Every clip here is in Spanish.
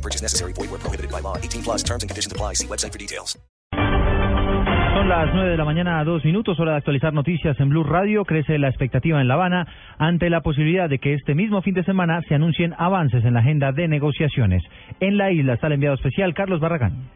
No purchase necessary. Void where prohibited by law. 18 plus terms and conditions apply. See website for details. Son las 9 de la mañana, dos minutos, hora de actualizar noticias en Blue Radio. Crece la expectativa en La Habana ante la posibilidad de que este mismo fin de semana se anuncien avances en la agenda de negociaciones. En la isla está el enviado especial Carlos Barragán.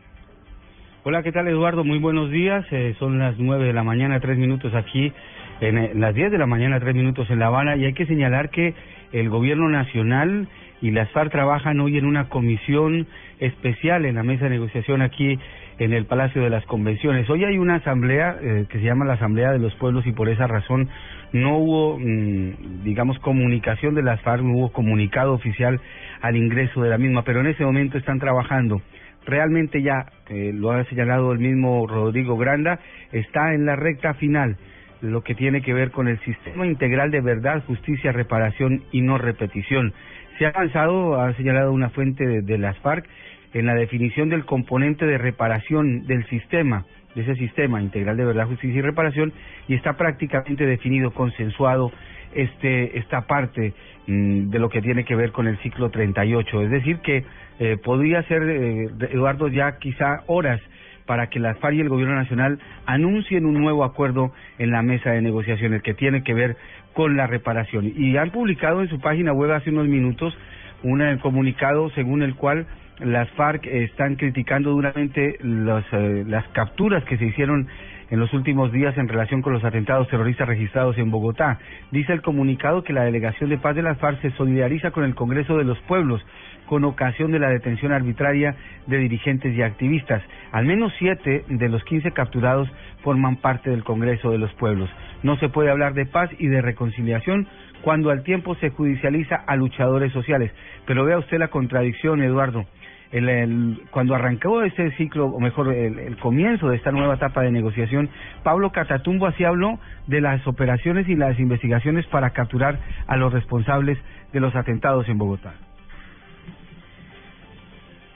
Hola, ¿qué tal Eduardo? Muy buenos días. Eh, son las 9 de la mañana, tres minutos aquí, en, eh, las 10 de la mañana, tres minutos en La Habana. Y hay que señalar que el gobierno nacional y las FARC trabajan hoy en una comisión especial en la mesa de negociación aquí en el Palacio de las Convenciones. Hoy hay una asamblea eh, que se llama la Asamblea de los Pueblos y por esa razón no hubo, mm, digamos, comunicación de las FARC, no hubo comunicado oficial al ingreso de la misma, pero en ese momento están trabajando. Realmente ya, eh, lo ha señalado el mismo Rodrigo Granda, está en la recta final lo que tiene que ver con el sistema integral de verdad, justicia, reparación y no repetición. Se ha avanzado, ha señalado una fuente de, las FARC, en la definición del componente de reparación del sistema, de ese sistema integral de verdad, justicia y reparación, y está prácticamente definido, consensuado este esta parte mm, de lo que tiene que ver con el ciclo 38. Es decir, que eh, podría ser, eh, Eduardo, ya quizá horas para que las FARC y el Gobierno Nacional anuncien un nuevo acuerdo en la mesa de negociaciones que tiene que ver con la reparación. Y han publicado en su página web hace unos minutos un comunicado según el cual las FARC están criticando duramente los, eh, las capturas que se hicieron en los últimos días en relación con los atentados terroristas registrados en Bogotá. Dice el comunicado que la Delegación de Paz de las FARC se solidariza con el Congreso de los Pueblos con ocasión de la detención arbitraria de dirigentes y activistas. Al menos siete de los quince capturados forman parte del Congreso de los Pueblos. No se puede hablar de paz y de reconciliación cuando al tiempo se judicializa a luchadores sociales. Pero vea usted la contradicción, Eduardo. El, cuando arrancó este ciclo, o mejor, el, el, comienzo de esta nueva etapa de negociación, Pablo Catatumbo así habló de las operaciones y las investigaciones para capturar a los responsables de los atentados en Bogotá.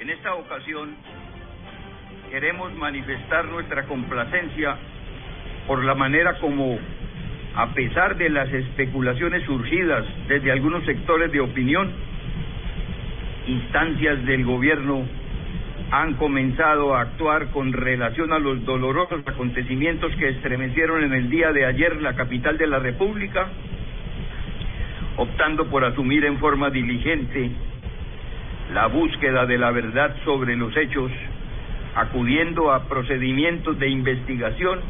En esta ocasión queremos manifestar nuestra complacencia por la manera como, a pesar de las especulaciones surgidas desde algunos sectores de opinión, instancias del gobierno han comenzado a actuar con relación a los dolorosos acontecimientos que estremecieron en el día de ayer la capital de la República, optando por asumir en forma diligente la búsqueda de la verdad sobre los hechos, acudiendo a procedimientos de investigación.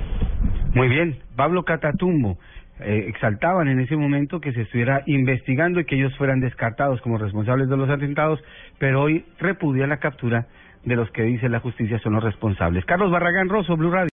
Muy bien, Pablo Catatumbo. Eh, exaltaban en ese momento que se estuviera investigando y que ellos fueran descartados como responsables de los atentados, pero hoy repudia la captura de los que dice la justicia son los responsables. Carlos Barragán Rosso, Blue Radio.